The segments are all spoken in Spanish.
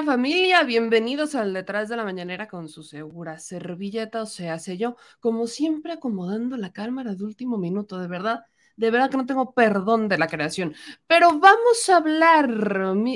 Mi familia, bienvenidos al Detrás de la Mañanera con su segura servilleta, o sea, sé yo, como siempre acomodando la cámara de último minuto, de verdad, de verdad que no tengo perdón de la creación. Pero vamos a hablar,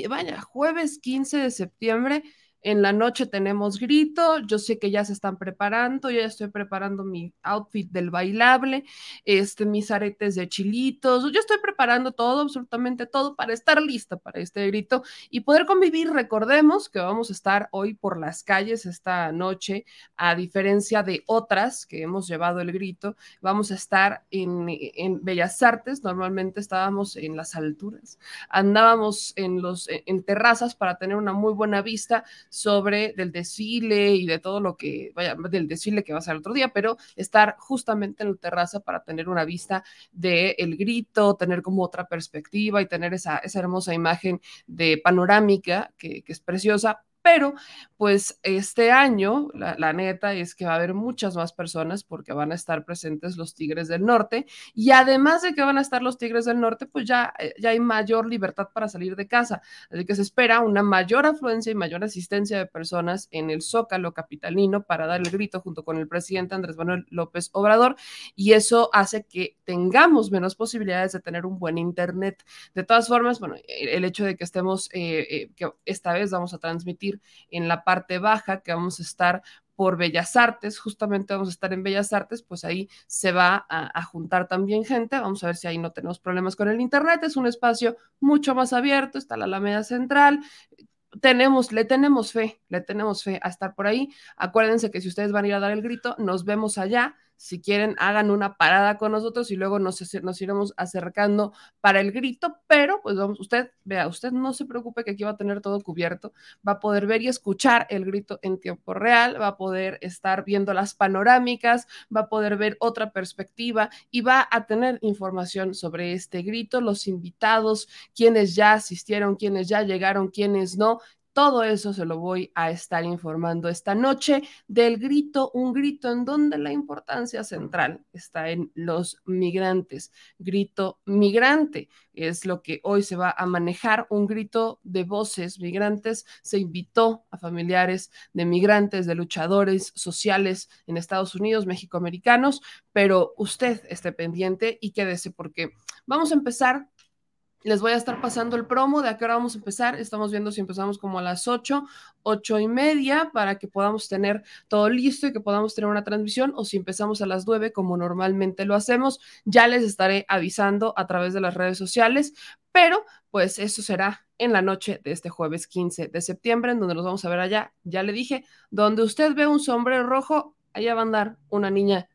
vaya, jueves 15 de septiembre, en la noche tenemos grito, yo sé que ya se están preparando, yo ya estoy preparando mi outfit del bailable, este, mis aretes de chilitos, yo estoy preparando todo, absolutamente todo para estar lista para este grito y poder convivir. Recordemos que vamos a estar hoy por las calles esta noche, a diferencia de otras que hemos llevado el grito, vamos a estar en, en Bellas Artes, normalmente estábamos en las alturas, andábamos en, los, en terrazas para tener una muy buena vista sobre del desfile y de todo lo que, vaya, del desfile que va a ser otro día, pero estar justamente en la terraza para tener una vista del el grito, tener como otra perspectiva y tener esa, esa hermosa imagen de panorámica que, que es preciosa, pero pues este año, la, neta es que va a haber muchas más personas porque van a estar presentes los Tigres del Norte y además de que van a estar los Tigres del Norte, pues ya, eh, ya hay mayor libertad para salir de casa, así que se espera una mayor afluencia y mayor asistencia de personas en el Zócalo capitalino para dar el grito junto con el presidente Andrés Manuel López Obrador y eso hace que tengamos menos posibilidades de tener un buen internet. De todas formas, bueno, el hecho de que estemos, eh, eh, que esta vez vamos a transmitir en la parte baja, que vamos a estar por Bellas Artes, justamente vamos a estar en Bellas Artes, pues ahí se va a, juntar también gente, vamos a ver si ahí no tenemos problemas con el Internet, es un espacio mucho más abierto, está la Alameda Central, tenemos, le tenemos fe, le tenemos fe a estar por ahí. Acuérdense que si ustedes van a ir a dar el grito, nos vemos allá. Si quieren, hagan una parada con nosotros y luego nos, iremos acercando para el grito, pero pues vamos, usted, vea, usted no se preocupe que aquí va a tener todo cubierto, va a poder ver y escuchar el grito en tiempo real, va a poder estar viendo las panorámicas, va a poder ver otra perspectiva y va a tener información sobre este grito, los invitados, quienes ya asistieron, quienes ya llegaron, quienes no, todo eso se lo voy a estar informando esta noche del grito, un grito en donde la importancia central está en los migrantes. Grito migrante es lo que hoy se va a manejar, un grito de voces migrantes. Se invitó a familiares de migrantes, de luchadores sociales en Estados Unidos, mexicoamericanos, pero usted esté pendiente y quédese porque vamos a empezar les voy a estar pasando el promo de a qué hora vamos a empezar. Estamos viendo si empezamos como a las 8, 8 y media para que podamos tener todo listo y que podamos tener una transmisión o si empezamos a las 9 como normalmente lo hacemos. Ya les estaré avisando a través de las redes sociales, pero pues eso será en la noche de este jueves 15 de septiembre en donde nos vamos a ver allá. Ya le dije, donde usted ve un sombrero rojo, allá va a andar una niña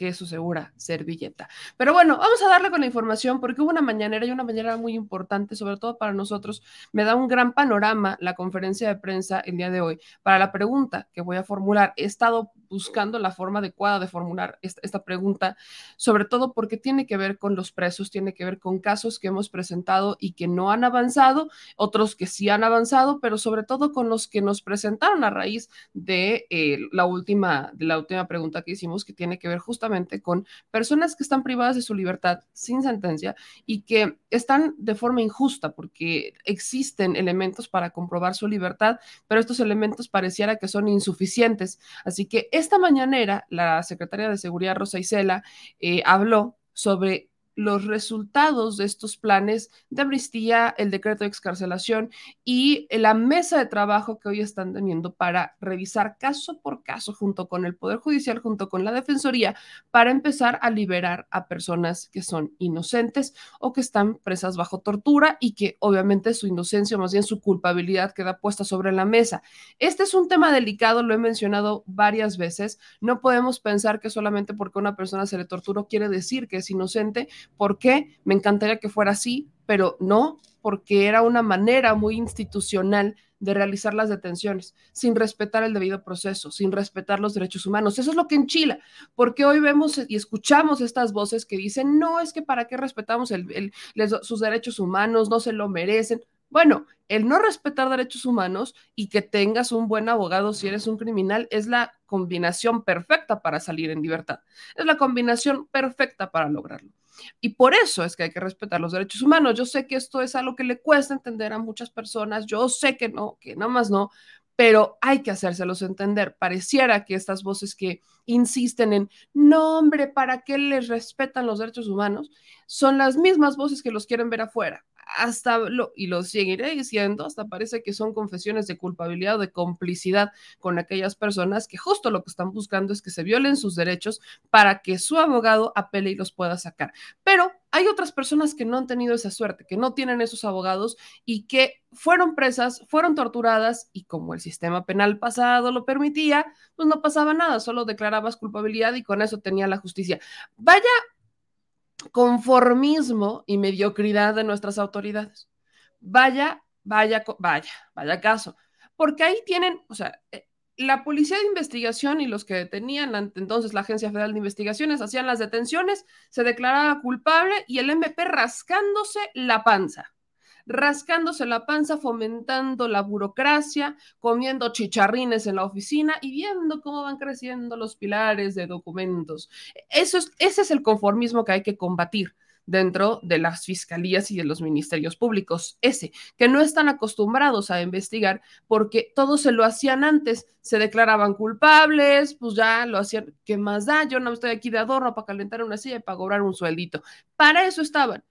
que su segura servilleta. Pero bueno, vamos a darle con la información porque hubo una mañanera y una mañanera muy importante, sobre todo para nosotros. Me da un gran panorama la conferencia de prensa el día de hoy para la pregunta que voy a formular. He estado buscando la forma adecuada de formular esta, pregunta, sobre todo porque tiene que ver con los presos, tiene que ver con casos que hemos presentado y que no han avanzado, otros que sí han avanzado, pero sobre todo con los que nos presentaron a raíz de, eh, la, última, de la última pregunta que hicimos, que tiene que ver justamente con personas que están privadas de su libertad sin sentencia y que están de forma injusta porque existen elementos para comprobar su libertad, pero estos elementos pareciera que son insuficientes. Así que esta mañanera, la secretaria de Seguridad Rosa Isela eh, habló sobre los resultados de estos planes de amnistía, el decreto de excarcelación y la mesa de trabajo que hoy están teniendo para revisar caso por caso junto con el Poder Judicial, junto con la Defensoría, para empezar a liberar a personas que son inocentes o que están presas bajo tortura y que obviamente su inocencia más bien su culpabilidad queda puesta sobre la mesa. Este es un tema delicado, lo he mencionado varias veces. No podemos pensar que solamente porque una persona se le torturó quiere decir que es inocente ¿Por qué? Me encantaría que fuera así, pero no, porque era una manera muy institucional de realizar las detenciones, sin respetar el debido proceso, sin respetar los derechos humanos. Eso es lo que enchila, porque hoy vemos y escuchamos estas voces que dicen, no, es que para qué respetamos sus derechos humanos, no se lo merecen. Bueno, el no respetar derechos humanos y que tengas un buen abogado si eres un criminal es la combinación perfecta para salir en libertad. Es la combinación perfecta para lograrlo. Y por eso es que hay que respetar los derechos humanos. Yo sé que esto es algo que le cuesta entender a muchas personas, yo sé que no, que nada más no, pero hay que hacérselos entender. Pareciera que estas voces que insisten en, no hombre, ¿para qué les respetan los derechos humanos? Son las mismas voces que los quieren ver afuera hasta lo, y lo seguiré diciendo, hasta parece que son confesiones de culpabilidad o de complicidad con aquellas personas que justo lo que están buscando es que se violen sus derechos para que su abogado apele y los pueda sacar. Pero hay otras personas que no han tenido esa suerte, que no tienen esos abogados y que fueron presas, fueron torturadas y como el sistema penal pasado lo permitía, pues no pasaba nada, solo declarabas culpabilidad y con eso tenía la justicia. Vaya conformismo y mediocridad de nuestras autoridades. Vaya, vaya, vaya, vaya caso. Porque ahí tienen, o sea, eh, la policía de investigación y los que detenían entonces la Agencia Federal de Investigaciones hacían las detenciones, se declaraba culpable y el MP rascándose la panza rascándose la panza, fomentando la burocracia, comiendo chicharrines en la oficina y viendo cómo van creciendo los pilares de documentos. Eso es, ese es el conformismo que hay que combatir dentro de las fiscalías y de los ministerios públicos. Ese, que no están acostumbrados a investigar porque todo se lo hacían antes, se declaraban culpables, pues ya lo hacían, ¿qué más da? Yo no estoy aquí de adorno para calentar una silla y para cobrar un sueldito. Para eso estaban.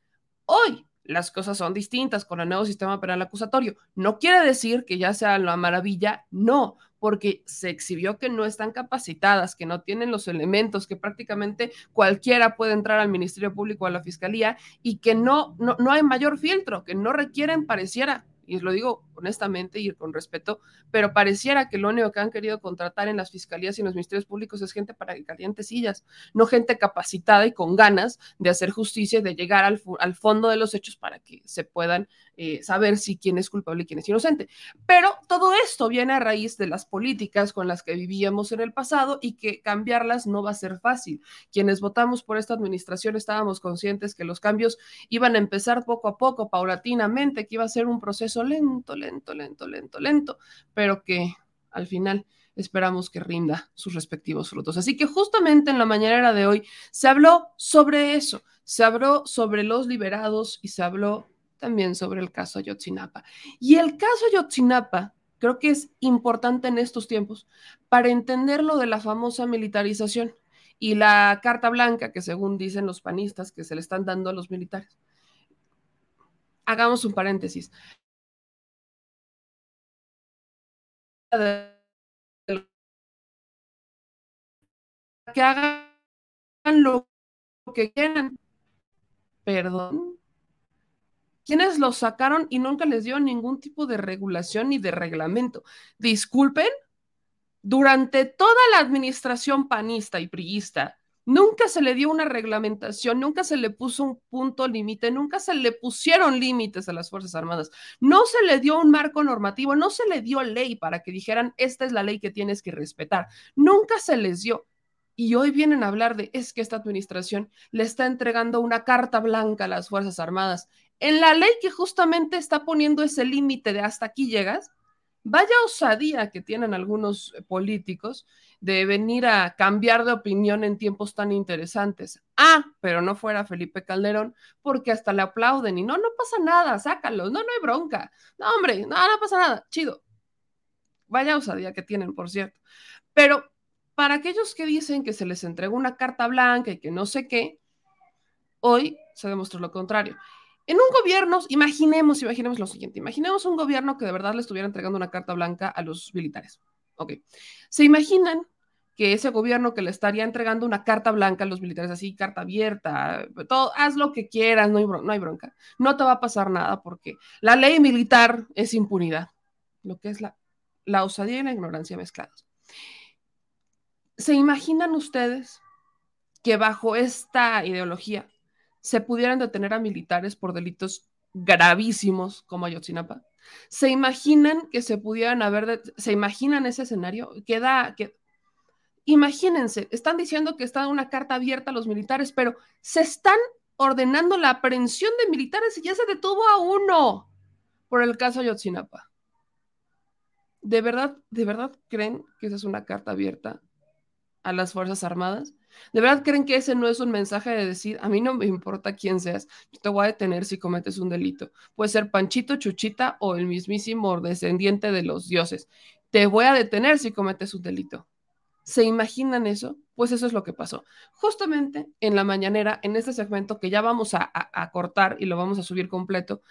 Hoy las cosas son distintas con el nuevo sistema penal acusatorio. No quiere decir que ya sea la maravilla, no, porque se exhibió que no están capacitadas, que no tienen los elementos, que prácticamente cualquiera puede entrar al Ministerio Público o a la Fiscalía y que no, no, no hay mayor filtro, que no requieren, pareciera, y lo digo honestamente y con respeto, pero pareciera que lo único que han querido contratar en las fiscalías y en los ministerios públicos es gente para que caliente sillas, no gente capacitada y con ganas de hacer justicia y de llegar al, al fondo de los hechos para que se puedan eh, saber si quién es culpable y quién es inocente. Pero todo esto viene a raíz de las políticas con las que vivíamos en el pasado y que cambiarlas no va a ser fácil. Quienes votamos por esta administración estábamos conscientes que los cambios iban a empezar poco a poco, paulatinamente, que iba a ser un proceso lento, lento, lento, lento, lento, pero que al final esperamos que rinda sus respectivos frutos. Así que justamente en la mañana de hoy se habló sobre eso, se habló sobre los liberados y se habló también sobre el caso Ayotzinapa. Y el caso Ayotzinapa creo que es importante en estos tiempos para entender lo de la famosa militarización y la carta blanca que según dicen los panistas que se le están dando a los militares. Hagamos un paréntesis. Que hagan lo que quieran. Perdón quienes los sacaron y nunca les dio ningún tipo de regulación ni de reglamento. Disculpen, durante toda la administración panista y priista, nunca se le dio una reglamentación, nunca se le puso un punto límite, nunca se le pusieron límites a las Fuerzas Armadas, no se le dio un marco normativo, no se le dio ley para que dijeran, esta es la ley que tienes que respetar, nunca se les dio. Y hoy vienen a hablar de, es que esta administración le está entregando una carta blanca a las Fuerzas Armadas en la ley que justamente está poniendo ese límite de hasta aquí llegas, vaya osadía que tienen algunos políticos de venir a cambiar de opinión en tiempos tan interesantes. Ah, pero no fuera Felipe Calderón, porque hasta le aplauden y no, no pasa nada, sácalo, no, no hay bronca. No, hombre, no, no pasa nada, chido. Vaya osadía que tienen, por cierto. Pero para aquellos que dicen que se les entregó una carta blanca y que no sé qué, hoy se demostró lo contrario. En un gobierno, imaginemos, imaginemos lo siguiente, imaginemos un gobierno que de verdad le estuviera entregando una carta blanca a los militares. Ok. ¿Se imaginan que ese gobierno que le estaría entregando una carta blanca a los militares, así, carta abierta, todo, haz lo que quieras, no hay, bronca, no te va a pasar nada porque la ley militar es impunidad, lo que es la, la osadía y la ignorancia mezcladas. ¿Se imaginan ustedes que bajo esta ideología se pudieran detener a militares por delitos gravísimos como Ayotzinapa? ¿Se imaginan que se pudieran haber, se imaginan ese escenario? Queda, que, imagínense, están diciendo que está una carta abierta a los militares, pero se están ordenando la aprehensión de militares y ya se detuvo a uno por el caso Ayotzinapa. ¿De verdad, de verdad creen que esa es una carta abierta a las Fuerzas Armadas? ¿De verdad creen que ese no es un mensaje de decir, a mí no me importa quién seas, yo te voy a detener si cometes un delito? Puede ser Panchito, Chuchita o el mismísimo descendiente de los dioses. Te voy a detener si cometes un delito. ¿Se imaginan eso? Pues eso es lo que pasó. Justamente en la mañanera, en este segmento que ya vamos a, cortar y lo vamos a subir completo,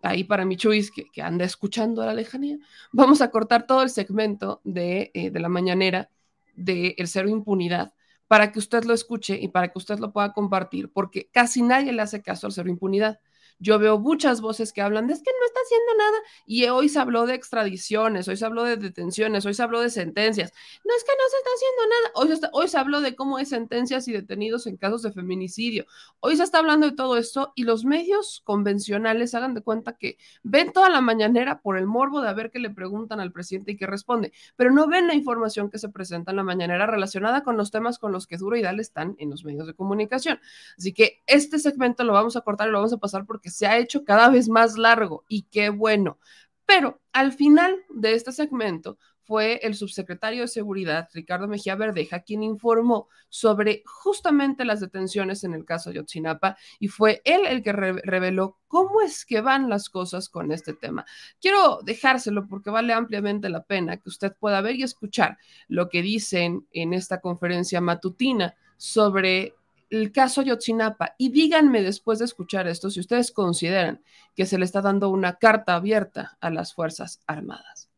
ahí para mi Chuis, que, anda escuchando a la lejanía, vamos a cortar todo el segmento de, eh, de la mañanera de El Cero Impunidad para que usted lo escuche y para que usted lo pueda compartir, porque casi nadie le hace caso al Cero Impunidad. Yo veo muchas voces que hablan de es que no está haciendo nada y hoy se habló de extradiciones, hoy se habló de detenciones, hoy se habló de sentencias. No es que no se está haciendo nada. Hoy se, hoy se habló de cómo hay sentencias y detenidos en casos de feminicidio. Hoy se está hablando de todo esto y los medios convencionales hagan de cuenta que ven toda la mañanera por el morbo de ver qué le preguntan al presidente y qué responde, pero no ven la información que se presenta en la mañanera relacionada con los temas con los que duro y dale están en los medios de comunicación. Así que este segmento lo vamos a cortar y lo vamos a pasar porque que se ha hecho cada vez más largo y qué bueno. Pero al final de este segmento fue el subsecretario de Seguridad, Ricardo Mejía Verdeja, quien informó sobre justamente las detenciones en el caso de Otzinapa y fue él el que reveló cómo es que van las cosas con este tema. Quiero dejárselo porque vale ampliamente la pena que usted pueda ver y escuchar lo que dicen en esta conferencia matutina sobre el caso Yotzinapa y díganme después de escuchar esto si ustedes consideran que se le está dando una carta abierta a las Fuerzas Armadas.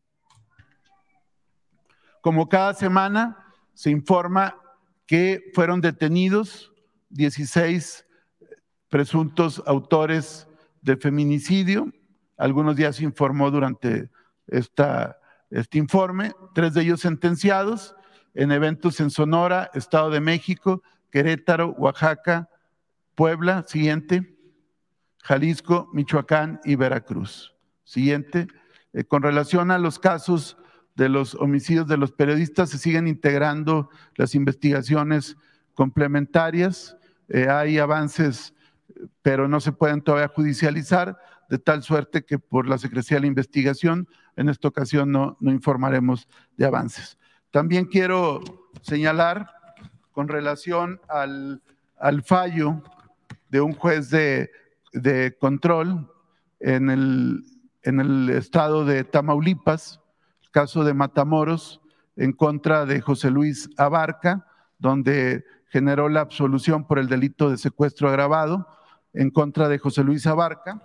Como cada semana se informa que fueron detenidos 16 presuntos autores de feminicidio. Algunos días se informó durante esta, este informe, tres de ellos sentenciados en eventos en Sonora, Estado de México, Querétaro, Oaxaca, Puebla, siguiente, Jalisco, Michoacán y Veracruz. Siguiente, eh, con relación a los casos de los homicidios de los periodistas, se siguen integrando las investigaciones complementarias. Eh, hay avances, pero no se pueden todavía judicializar, de tal suerte que por la Secretaría de la Investigación, en esta ocasión no, no informaremos de avances. También quiero señalar con relación al, fallo de un juez de, control en el, en el estado de Tamaulipas, el caso de Matamoros, en contra de José Luis Abarca, donde generó la absolución por el delito de secuestro agravado en contra de José Luis Abarca.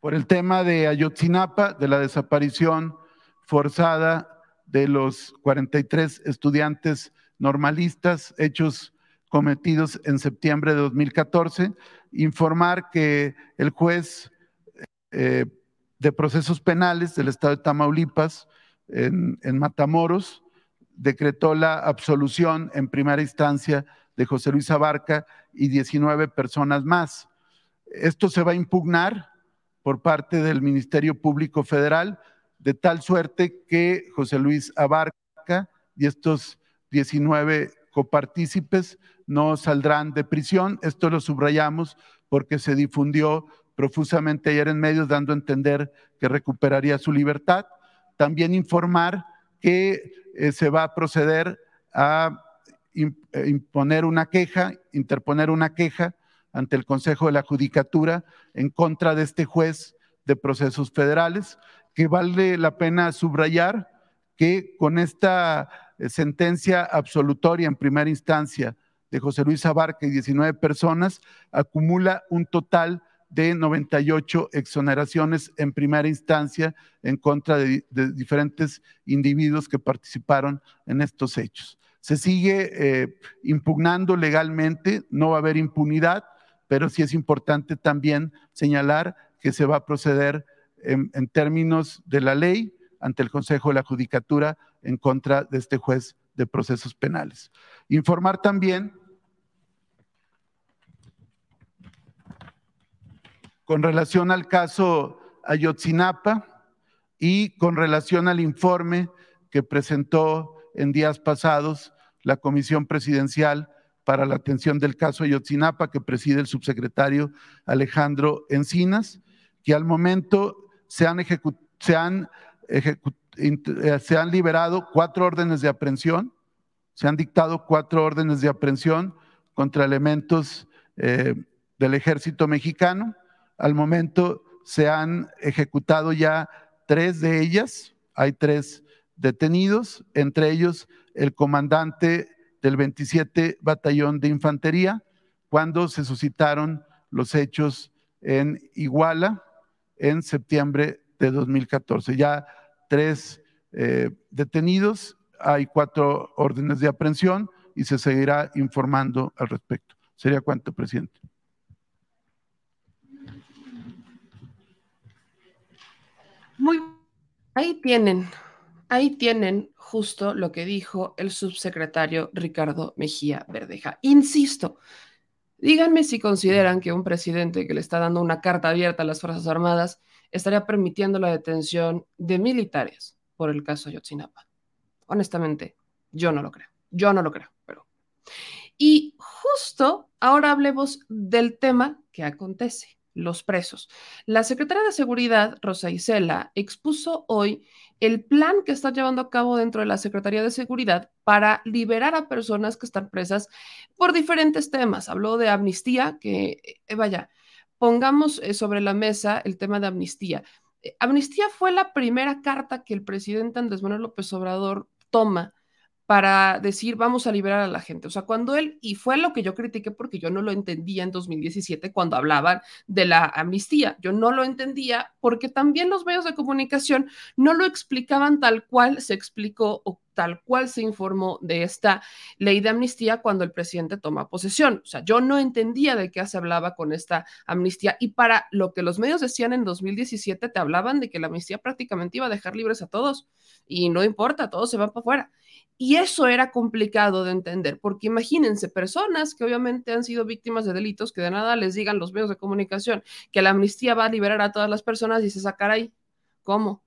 Por el tema de Ayotzinapa, de la desaparición forzada de los 43 estudiantes normalistas hechos cometidos en septiembre de 2014, informar que el juez eh, de procesos penales del estado de Tamaulipas en, en Matamoros decretó la absolución en primera instancia de José Luis Abarca y 19 personas más. Esto se va a impugnar por parte del Ministerio Público Federal de tal suerte que José Luis Abarca y estos 19 copartícipes no saldrán de prisión. Esto lo subrayamos porque se difundió profusamente ayer en medios dando a entender que recuperaría su libertad. También informar que eh, se va a proceder a eh, imponer una queja, interponer una queja ante el Consejo de la Judicatura en contra de este juez de procesos federales que vale la pena subrayar que con esta eh, sentencia absolutoria en primera instancia de José Luis Abarca y 19 personas, acumula un total de 98 exoneraciones en primera instancia en contra de, diferentes individuos que participaron en estos hechos. Se sigue eh, impugnando legalmente, no va a haber impunidad, pero sí es importante también señalar que se va a proceder en, en términos de la ley ante el Consejo de la Judicatura en contra de este juez de procesos penales. Informar también con relación al caso Ayotzinapa y con relación al informe que presentó en días pasados la Comisión Presidencial para la atención del caso Ayotzinapa que preside el subsecretario Alejandro Encinas, que al momento se han, se eh, se han liberado cuatro órdenes de aprehensión, se han dictado cuatro órdenes de aprehensión contra elementos eh, del ejército mexicano. Al momento se han ejecutado ya tres de ellas, hay tres detenidos, entre ellos el comandante del 27 Batallón de Infantería, cuando se suscitaron los hechos en Iguala en septiembre de 2014. Ya tres eh, detenidos, hay cuatro órdenes de aprehensión y se seguirá informando al respecto. ¿Sería cuánto, presidente? Muy ahí tienen, ahí tienen justo lo que dijo el subsecretario Ricardo Mejía Verdeja. Insisto, díganme si consideran que un presidente que le está dando una carta abierta a las Fuerzas Armadas estaría permitiendo la detención de militares por el caso Yotzinapa. Honestamente, yo no lo creo. Yo no lo creo, pero. Y justo ahora hablemos del tema que acontece los presos. La secretaria de Seguridad, Rosa Isela, expuso hoy el plan que está llevando a cabo dentro de la Secretaría de Seguridad para liberar a personas que están presas por diferentes temas. Habló de amnistía, que eh, vaya, pongamos eh, sobre la mesa el tema de amnistía. Eh, amnistía fue la primera carta que el presidente Andrés Manuel López Obrador toma para decir vamos a liberar a la gente. O sea, cuando él, y fue lo que yo critiqué porque yo no lo entendía en 2017 cuando hablaban de la amnistía, yo no lo entendía porque también los medios de comunicación no lo explicaban tal cual se explicó o tal cual se informó de esta ley de amnistía cuando el presidente toma posesión. O sea, yo no entendía de qué se hablaba con esta amnistía y para lo que los medios decían en 2017 te hablaban de que la amnistía prácticamente iba a dejar libres a todos y no importa, todos se van para afuera. Y eso era complicado de entender, porque imagínense, personas que obviamente han sido víctimas de delitos, que de nada les digan los medios de comunicación que la amnistía va a liberar a todas las personas y se sacará ahí. ¿Cómo?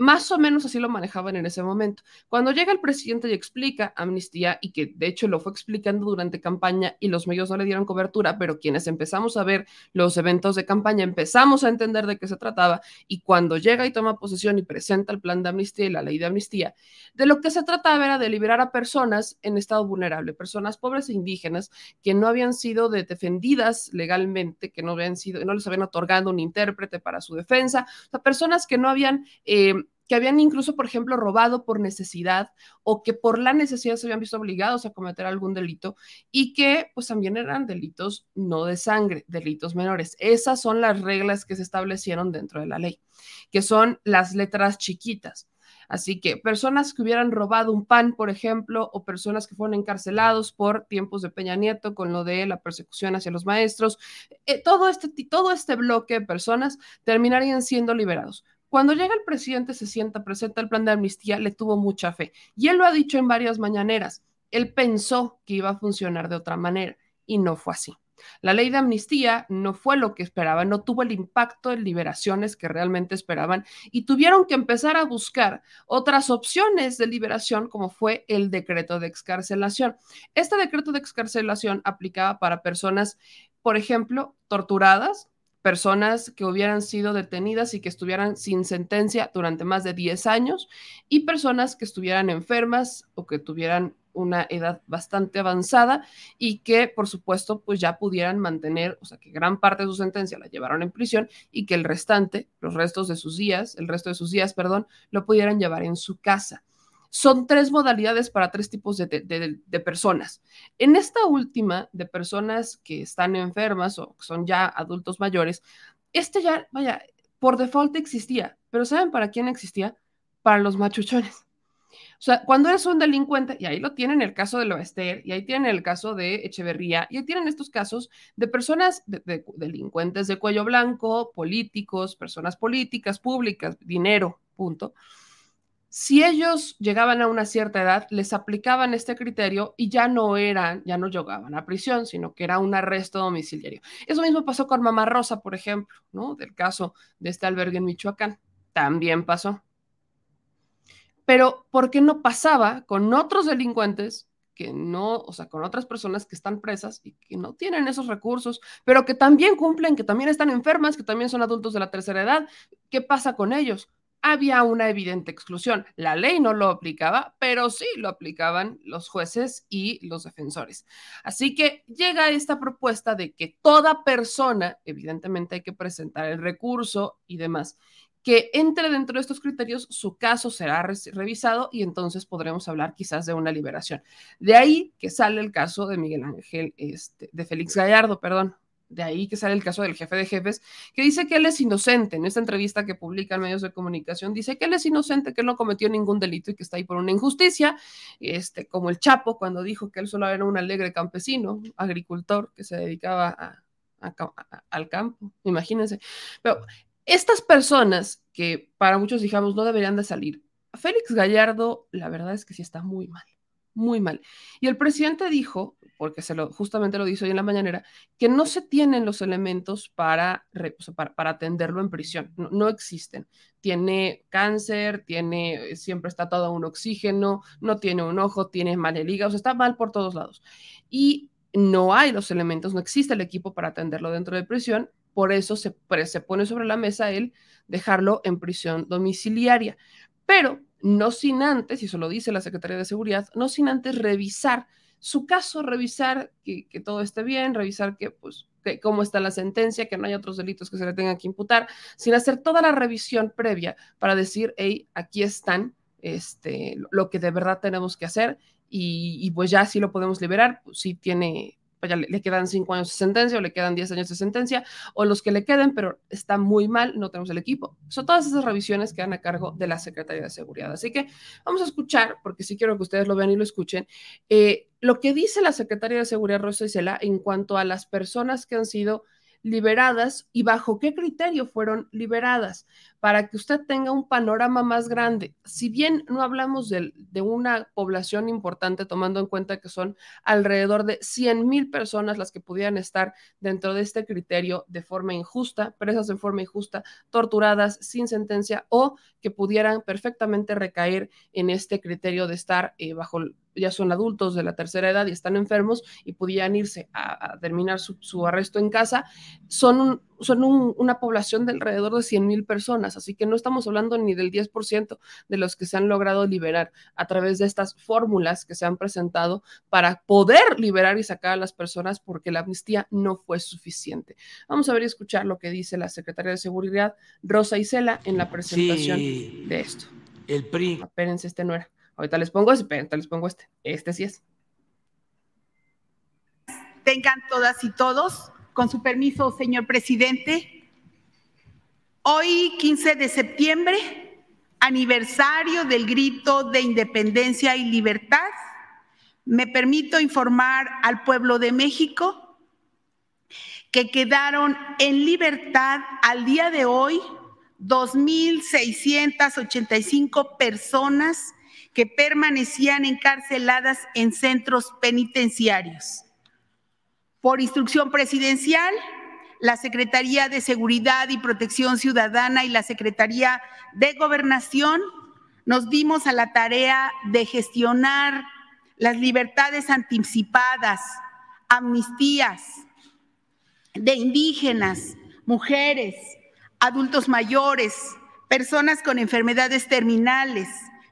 Más o menos así lo manejaban en ese momento. Cuando llega el presidente y explica amnistía, y que de hecho lo fue explicando durante campaña y los medios no le dieron cobertura, pero quienes empezamos a ver los eventos de campaña empezamos a entender de qué se trataba, y cuando llega y toma posesión y presenta el plan de amnistía y la ley de amnistía, de lo que se trataba era de liberar a personas en estado vulnerable, personas pobres e indígenas que no habían sido defendidas legalmente, que no habían sido, no les habían otorgado un intérprete para su defensa, o sea, personas que no habían... Eh, que habían incluso, por ejemplo, robado por necesidad o que por la necesidad se habían visto obligados a cometer algún delito y que pues también eran delitos no de sangre, delitos menores. Esas son las reglas que se establecieron dentro de la ley, que son las letras chiquitas. Así que personas que hubieran robado un pan, por ejemplo, o personas que fueron encarcelados por tiempos de Peña Nieto con lo de la persecución hacia los maestros, eh, todo, este, todo este bloque de personas terminarían siendo liberados. Cuando llega el presidente, se sienta, presenta el plan de amnistía, le tuvo mucha fe. Y él lo ha dicho en varias mañaneras. Él pensó que iba a funcionar de otra manera y no fue así. La ley de amnistía no fue lo que esperaban, no tuvo el impacto en liberaciones que realmente esperaban y tuvieron que empezar a buscar otras opciones de liberación como fue el decreto de excarcelación. Este decreto de excarcelación aplicaba para personas, por ejemplo, torturadas, personas que hubieran sido detenidas y que estuvieran sin sentencia durante más de 10 años y personas que estuvieran enfermas o que tuvieran una edad bastante avanzada y que, por supuesto, pues ya pudieran mantener, o sea, que gran parte de su sentencia la llevaron en prisión y que el restante, los restos de sus días, el resto de sus días, perdón, lo pudieran llevar en su casa son tres modalidades para tres tipos de, personas. En esta última, de personas que están enfermas o son ya adultos mayores, este ya, vaya, por default existía, pero ¿saben para quién existía? Para los machuchones. O sea, cuando eres un delincuente, y ahí lo tienen el caso de Loester, y ahí tienen el caso de Echeverría, y ahí tienen estos casos de personas, de, delincuentes de cuello blanco, políticos, personas políticas, públicas, dinero, punto si ellos llegaban a una cierta edad, les aplicaban este criterio y ya no eran, ya no llegaban a prisión, sino que era un arresto domiciliario. Eso mismo pasó con Mamá Rosa, por ejemplo. Del caso de este albergue en Michoacán. También pasó. Pero, ¿por qué no pasaba con otros delincuentes que no, o sea, con otras personas que están presas y que no tienen esos recursos, pero que también cumplen, que también están enfermas, que también son adultos de la tercera edad? ¿Qué pasa con ellos? Había una evidente exclusión. La ley no lo aplicaba, pero sí lo aplicaban los jueces y los defensores. Así que llega esta propuesta de que toda persona, evidentemente hay que presentar el recurso y demás, que entre dentro de estos criterios, su caso será revisado y entonces podremos hablar quizás de una liberación. De ahí que sale el caso de Miguel Ángel, este, de Félix Gallardo, perdón, de ahí que sale el caso del jefe de jefes, que dice que él es inocente. En esta entrevista que publica en medios de comunicación, dice que él es inocente, que él no cometió ningún delito y que está ahí por una injusticia, este, como el Chapo cuando dijo que él solo era un alegre campesino, agricultor que se dedicaba al campo, imagínense. Pero estas personas que para muchos digamos no deberían de salir, Félix Gallardo, la verdad es que sí está muy mal muy mal. Y el presidente dijo, porque se lo, justamente lo dice hoy en la mañanera, que no se tienen los elementos para, para, atenderlo en prisión, no, existen. Tiene cáncer, tiene, siempre está todo un oxígeno, no tiene un ojo, tiene mal el hígado, está mal por todos lados. Y no hay los elementos, no existe el equipo para atenderlo dentro de prisión, por eso se, se pone sobre la mesa el dejarlo en prisión domiciliaria. Pero no sin antes, y eso lo dice la Secretaría de Seguridad, no sin antes revisar su caso, revisar que, todo esté bien, revisar que, pues, cómo está la sentencia, que no hay otros delitos que se le tengan que imputar, sin hacer toda la revisión previa para decir, hey, aquí están este, lo que de verdad tenemos que hacer y, pues ya sí lo podemos liberar, pues, sí tiene pues ya le, quedan cinco años de sentencia o le quedan diez años de sentencia o los que le queden, pero está muy mal, no tenemos el equipo. Son todas esas revisiones que dan a cargo de la Secretaría de Seguridad. Así que vamos a escuchar, porque sí quiero que ustedes lo vean y lo escuchen, eh, lo que dice la Secretaría de Seguridad Rosa Isela en cuanto a las personas que han sido liberadas y bajo qué criterio fueron liberadas, para que usted tenga un panorama más grande. Si bien no hablamos de, una población importante, tomando en cuenta que son alrededor de 100 mil personas las que pudieran estar dentro de este criterio de forma injusta, presas de forma injusta, torturadas sin sentencia o que pudieran perfectamente recaer en este criterio de estar eh, bajo ya son adultos de la tercera edad y están enfermos y pudieran irse a, terminar su, arresto en casa, son, son una población de alrededor de 100 mil personas, así que no estamos hablando ni del 10% de los que se han logrado liberar a través de estas fórmulas que se han presentado para poder liberar y sacar a las personas porque la amnistía no fue suficiente. Vamos a ver y escuchar lo que dice la secretaria de Seguridad, Rosa Isela, en la presentación de esto. El PRI. Espérense, este no era. Ahorita les pongo este, ahorita les pongo este. Este sí es. Tengan todas y todos, con su permiso, señor presidente. Hoy, 15 de septiembre, aniversario del grito de independencia y libertad, me permito informar al pueblo de México que quedaron en libertad al día de hoy 2.685 personas que permanecían encarceladas en centros penitenciarios. Por instrucción presidencial, la Secretaría de Seguridad y Protección Ciudadana y la Secretaría de Gobernación nos dimos a la tarea de gestionar las libertades anticipadas, amnistías de indígenas, mujeres, adultos mayores, personas con enfermedades terminales,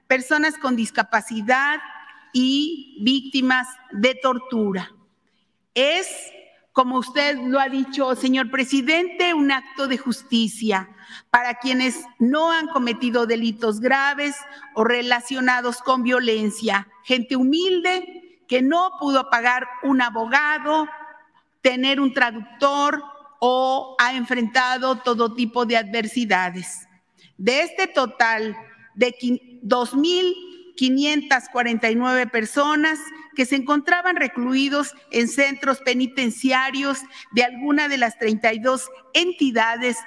personas con discapacidad y víctimas de tortura. Es, como usted lo ha dicho, señor presidente, un acto de justicia para quienes no han cometido delitos graves o relacionados con violencia, gente humilde que no pudo pagar un abogado, tener un traductor o ha enfrentado todo tipo de adversidades. De este total de 2.549 personas que se encontraban recluidos en centros penitenciarios de alguna de las 32 entidades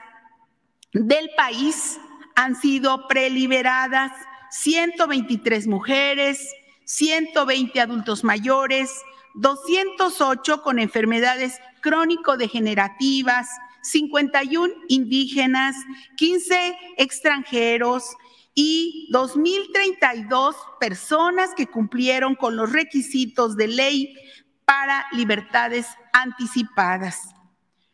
del país han sido preliberadas. 123 mujeres, 120 adultos mayores, 208 con enfermedades crónico-degenerativas, 51 indígenas, 15 extranjeros y 2.032 personas que cumplieron con los requisitos de ley para libertades anticipadas.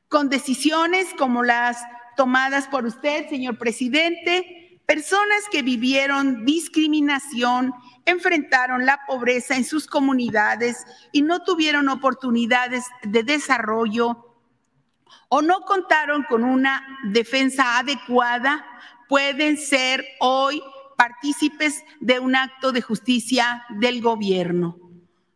Con decisiones como las tomadas por usted, señor presidente, personas que vivieron discriminación, enfrentaron la pobreza en sus comunidades y no tuvieron oportunidades de desarrollo o no contaron con una defensa adecuada, pueden ser hoy partícipes de un acto de justicia del gobierno.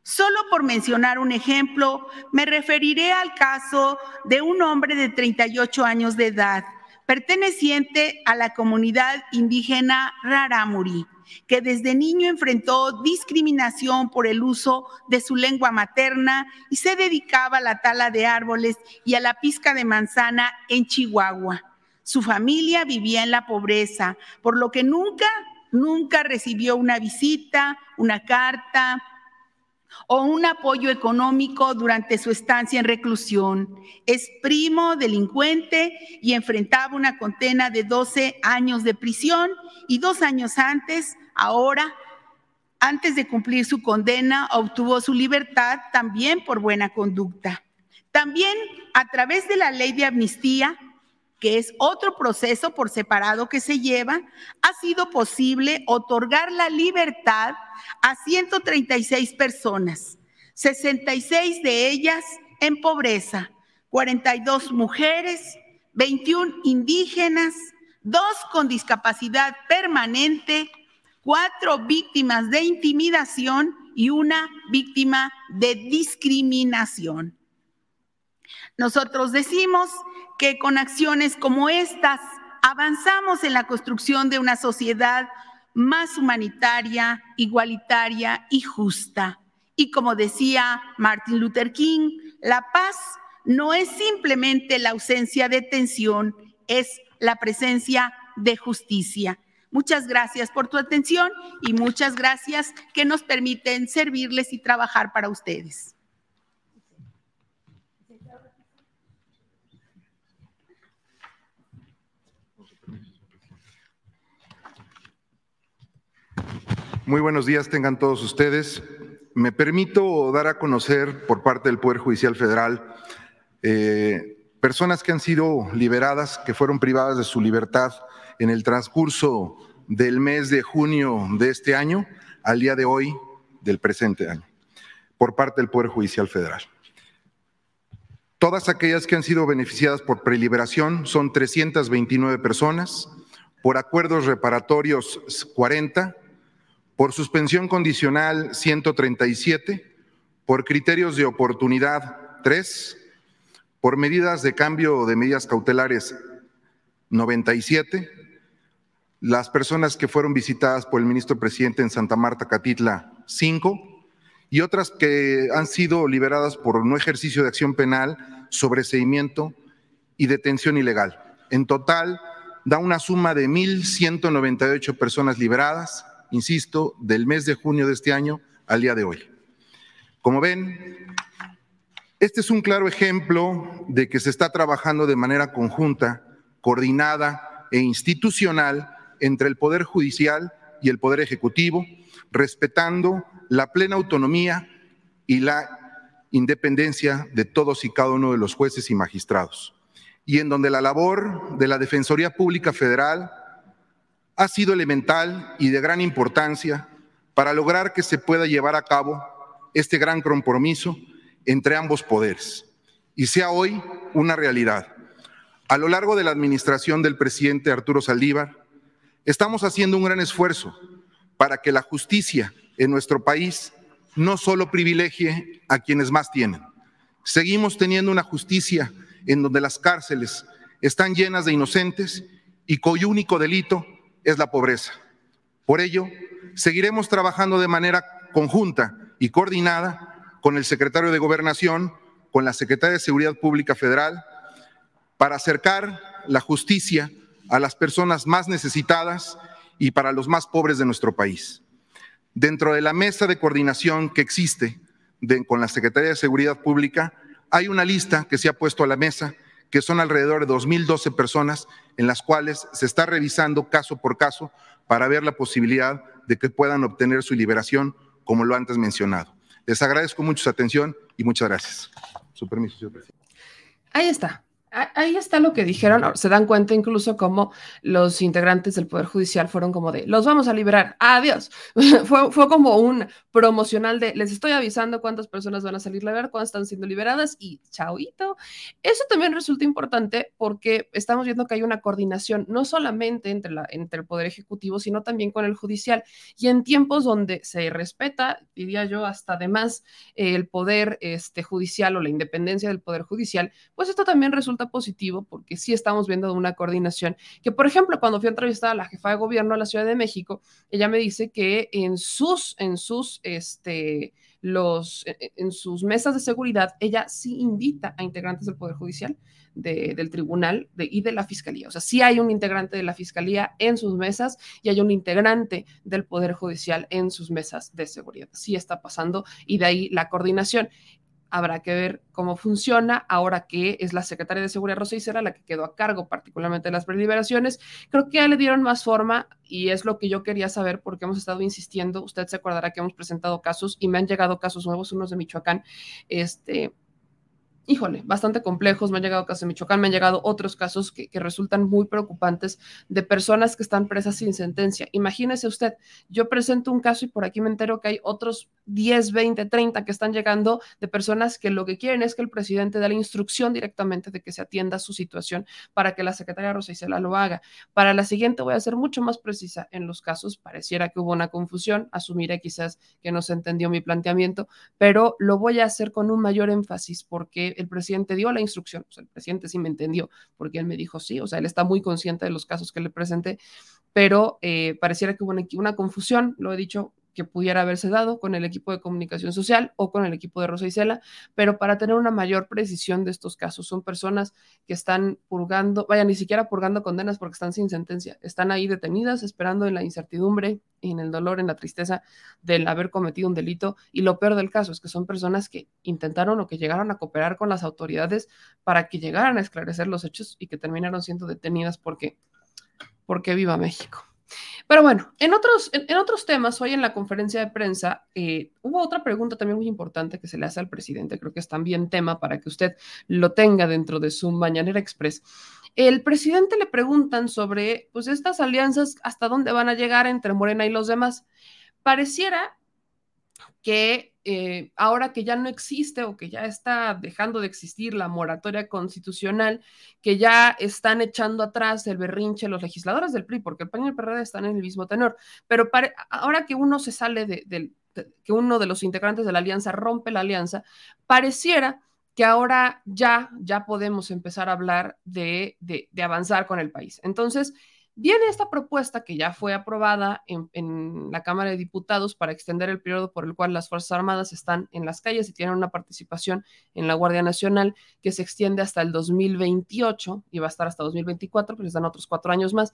Solo por mencionar un ejemplo, me referiré al caso de un hombre de 38 años de edad, perteneciente a la comunidad indígena Raramuri, que desde niño enfrentó discriminación por el uso de su lengua materna y se dedicaba a la tala de árboles y a la pizca de manzana en Chihuahua. Su familia vivía en la pobreza, por lo que nunca, nunca recibió una visita, una carta, o un apoyo económico durante su estancia en reclusión. Es primo delincuente y enfrentaba una condena de 12 años de prisión y dos años antes, ahora, antes de cumplir su condena, obtuvo su libertad también por buena conducta. También a través de la ley de amnistía, que es otro proceso por separado que se lleva, ha sido posible otorgar la libertad a 136 personas, 66 de ellas en pobreza, 42 mujeres, 21 indígenas, dos con discapacidad permanente, cuatro víctimas de intimidación y una víctima de discriminación. Nosotros decimos que con acciones como estas avanzamos en la construcción de una sociedad más humanitaria, igualitaria y justa. Y como decía Martin Luther King, la paz no es simplemente la ausencia de tensión, es la presencia de justicia. Muchas gracias por tu atención y muchas gracias que nos permiten servirles y trabajar para ustedes. Muy buenos días tengan todos ustedes. Me permito dar a conocer por parte del Poder Judicial Federal eh, personas que han sido liberadas, que fueron privadas de su libertad en el transcurso del mes de junio de este año al día de hoy del presente año, por parte del Poder Judicial Federal. Todas aquellas que han sido beneficiadas por preliberación son 329 personas, por acuerdos reparatorios 40, por suspensión condicional 137, por criterios de oportunidad 3, por medidas de cambio de medidas cautelares 97, las personas que fueron visitadas por el ministro presidente en Santa Marta, Catitla 5, y otras que han sido liberadas por no ejercicio de acción penal, sobreseimiento y detención ilegal. En total, da una suma de 1.198 personas liberadas, insisto, del mes de junio de este año al día de hoy. Como ven, este es un claro ejemplo de que se está trabajando de manera conjunta, coordinada e institucional entre el Poder Judicial y el Poder Ejecutivo, respetando la plena autonomía y la independencia de todos y cada uno de los jueces y magistrados. Y en donde la labor de la Defensoría Pública Federal ha sido elemental y de gran importancia para lograr que se pueda llevar a cabo este gran compromiso entre ambos poderes y sea hoy una realidad. A lo largo de la administración del presidente Arturo Saldívar, estamos haciendo un gran esfuerzo para que la justicia en nuestro país no solo privilegie a quienes más tienen. Seguimos teniendo una justicia en donde las cárceles están llenas de inocentes y cuyo único delito es la pobreza. Por ello, seguiremos trabajando de manera conjunta y coordinada con el secretario de Gobernación, con la Secretaria de Seguridad Pública Federal, para acercar la justicia a las personas más necesitadas y para los más pobres de nuestro país. Dentro de la mesa de coordinación que existe con la Secretaría de Seguridad Pública, hay una lista que se ha puesto a la mesa, que son alrededor de 2.012 personas en las cuales se está revisando caso por caso para ver la posibilidad de que puedan obtener su liberación, como lo antes mencionado. Les agradezco mucho su atención y muchas gracias. Su permiso, señor presidente. Ahí está. Ahí está lo que dijeron. Se dan cuenta incluso como los integrantes del Poder Judicial fueron como de, los vamos a liberar, adiós. fue, como un promocional de, les estoy avisando cuántas personas van a salir a ver, cuántas están siendo liberadas y chauito. Eso también resulta importante porque estamos viendo que hay una coordinación no solamente entre, la, entre el Poder Ejecutivo, sino también con el Judicial. Y en tiempos donde se respeta, diría yo, hasta además el Poder este, Judicial o la independencia del Poder Judicial, pues esto también resulta positivo porque sí estamos viendo una coordinación. Que, por ejemplo, cuando fui a entrevistar a la jefa de gobierno de la Ciudad de México, ella me dice que en sus, en sus, este, los, e, e, en sus mesas de seguridad, ella sí invita a integrantes del Poder Judicial, del tribunal de, y de la fiscalía. O sea, sí hay un integrante de la fiscalía en sus mesas y hay un integrante del Poder Judicial en sus mesas de seguridad. Sí está pasando y de ahí la coordinación. Habrá que ver cómo funciona ahora que es la secretaria de Seguridad Rosa Isera la que quedó a cargo particularmente de las deliberaciones. Creo que ya le dieron más forma y es lo que yo quería saber porque hemos estado insistiendo. Usted se acordará que hemos presentado casos y me han llegado casos nuevos, unos de Michoacán, este, híjole, bastante complejos. Me han llegado casos de Michoacán, me han llegado otros casos que, resultan muy preocupantes de personas que están presas sin sentencia. Imagínese usted, yo presento un caso y por aquí me entero que hay otros 10, 20, 30 que están llegando de personas que lo que quieren es que el presidente dé la instrucción directamente de que se atienda su situación para que la secretaria Rosa Isela lo haga. Para la siguiente voy a ser mucho más precisa en los casos. Pareciera que hubo una confusión, asumiré quizás que no se entendió mi planteamiento, pero lo voy a hacer con un mayor énfasis porque el presidente dio la instrucción, o sea, el presidente sí me entendió, porque él me dijo sí, o sea, él está muy consciente de los casos que le presenté, pero eh, pareciera que hubo una, una confusión, lo he dicho que pudiera haberse dado con el equipo de comunicación social o con el equipo de Rosa Isela, pero para tener una mayor precisión de estos casos. Son personas que están purgando, vaya, ni siquiera purgando condenas porque están sin sentencia, están ahí detenidas esperando en la incertidumbre, en el dolor, en la tristeza del haber cometido un delito. Y lo peor del caso es que son personas que intentaron o que llegaron a cooperar con las autoridades para que llegaran a esclarecer los hechos y que terminaron siendo detenidas porque, porque viva México. Pero bueno, en otros, en, otros temas, hoy en la conferencia de prensa eh, hubo otra pregunta también muy importante que se le hace al presidente, creo que es también tema para que usted lo tenga dentro de su Mañanera Express. El presidente le preguntan sobre, pues, estas alianzas, hasta dónde van a llegar entre Morena y los demás. Pareciera que eh, ahora que ya no existe o que ya está dejando de existir la moratoria constitucional, que ya están echando atrás el berrinche los legisladores del PRI, porque el PAN y el PRD están en el mismo tenor, pero ahora que uno se sale de, que uno de los integrantes de la alianza rompe la alianza, pareciera que ahora ya, ya podemos empezar a hablar de, de avanzar con el país. Entonces, Viene esta propuesta que ya fue aprobada en, la Cámara de Diputados para extender el periodo por el cual las Fuerzas Armadas están en las calles y tienen una participación en la Guardia Nacional que se extiende hasta el 2028 y va a estar hasta 2024, pues les dan otros cuatro años más.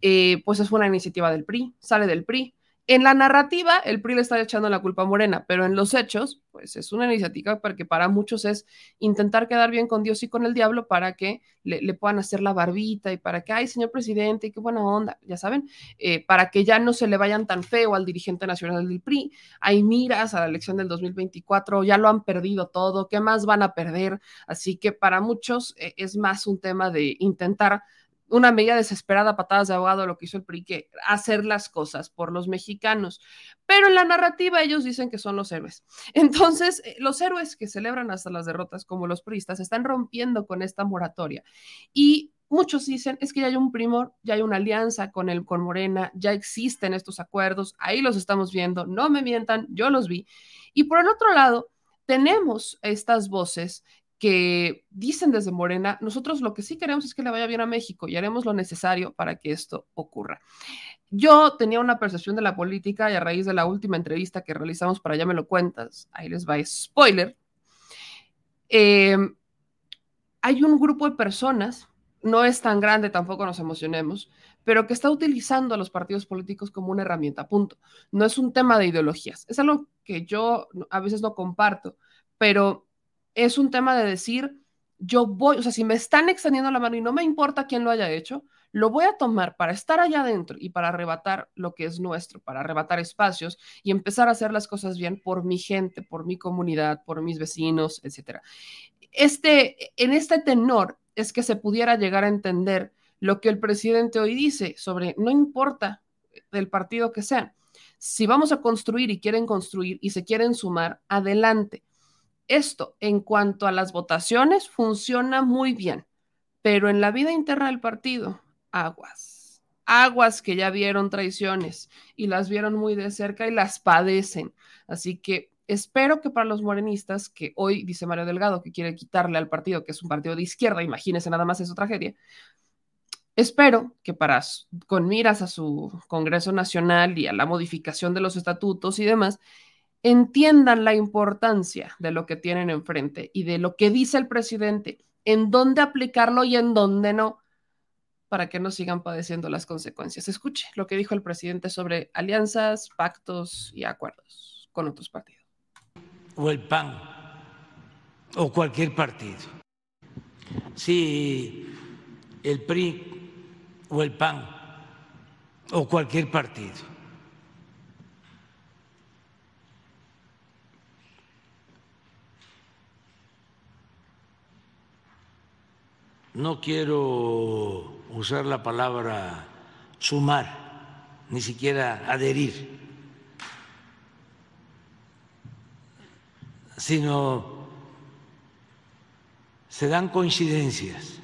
Eh, pues es una iniciativa del PRI, sale del PRI, en la narrativa, el PRI le está echando la culpa a Morena, pero en los hechos, pues es una iniciativa porque para muchos es intentar quedar bien con Dios y con el diablo para que le, puedan hacer la barbita y para que, ay, señor presidente, qué buena onda, ya saben, eh, para que ya no se le vayan tan feo al dirigente nacional del PRI. Hay miras a la elección del 2024, ya lo han perdido todo, ¿qué más van a perder? Así que para muchos eh, es más un tema de intentar una medida desesperada, patadas de abogado, lo que hizo el PRI, que hacer las cosas por los mexicanos. Pero en la narrativa ellos dicen que son los héroes. Entonces, eh, los héroes que celebran hasta las derrotas, como los priistas, están rompiendo con esta moratoria. Y muchos dicen, es que ya hay un primor, ya hay una alianza con el con Morena, ya existen estos acuerdos, ahí los estamos viendo, no me mientan, yo los vi. Y por el otro lado, tenemos estas voces que dicen desde Morena, nosotros lo que sí queremos es que le vaya bien a México y haremos lo necesario para que esto ocurra. Yo tenía una percepción de la política y a raíz de la última entrevista que realizamos para Ya me lo cuentas, ahí les va spoiler, em, hay un grupo de personas no es tan grande, tampoco nos emocionemos, pero que está utilizando a los partidos políticos como una herramienta, punto. No es un tema de ideologías, es algo que yo a veces no comparto, pero es un tema de decir, yo voy, o sea, si me están extendiendo la mano y no me importa quién lo haya hecho, lo voy a tomar para estar allá adentro y para arrebatar lo que es nuestro, para arrebatar espacios y empezar a hacer las cosas bien por mi gente, por mi comunidad, por mis vecinos, etcétera. Este, en este tenor es que se pudiera llegar a entender lo que el presidente hoy dice sobre no importa del partido que sea. Si vamos a construir y quieren construir y se quieren sumar, adelante. Esto en cuanto a las votaciones funciona muy bien, pero en la vida interna del partido, aguas. Aguas que ya vieron traiciones y las vieron muy de cerca y las padecen. Así que espero que para los morenistas, que hoy dice Mario Delgado que quiere quitarle al partido, que es un partido de izquierda, imagínense nada más esa tragedia, espero que para, con miras a su Congreso Nacional y a la modificación de los estatutos y demás, entiendan la importancia de lo que tienen enfrente y de lo que dice el presidente, en dónde aplicarlo y en dónde no, para que no sigan padeciendo las consecuencias. Escuche lo que dijo el presidente sobre alianzas, pactos y acuerdos con otros partidos o el PAN o cualquier partido. Si el PRI o el PAN o cualquier partido no quiero usar la palabra sumar, ni siquiera adherir sino se dan coincidencias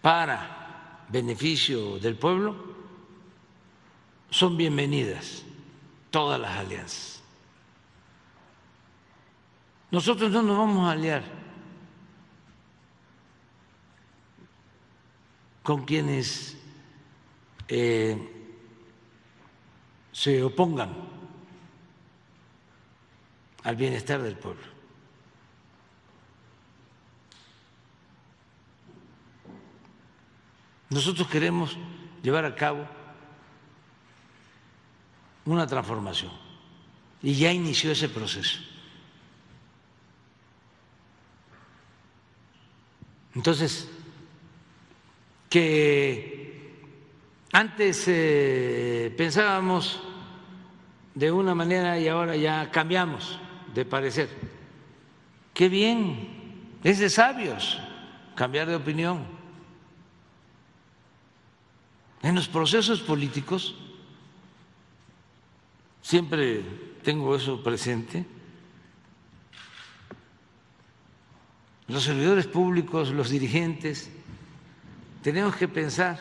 para beneficio del pueblo, son bienvenidas todas las alianzas. Nosotros no nos vamos a aliar con quienes eh, se opongan al bienestar del pueblo. Nosotros queremos llevar a cabo una transformación y ya inició ese proceso. Entonces, que antes eh, pensábamos de una manera y ahora ya cambiamos de parecer. Qué bien, es de sabios cambiar de opinión. En los procesos políticos, siempre tengo eso presente, los servidores públicos, los dirigentes, tenemos que pensar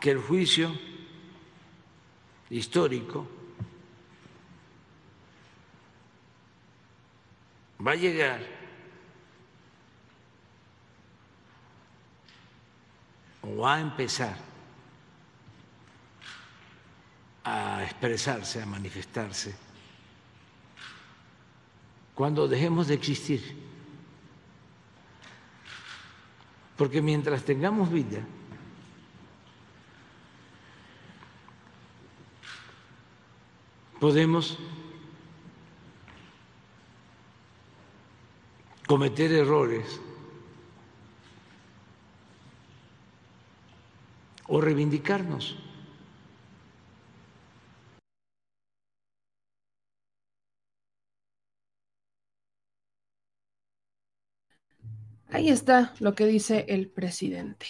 que el juicio histórico va a llegar o va a empezar a expresarse, a manifestarse, cuando dejemos de existir. Porque mientras tengamos vida, podemos cometer errores o reivindicarnos. Ahí está lo que dice el presidente.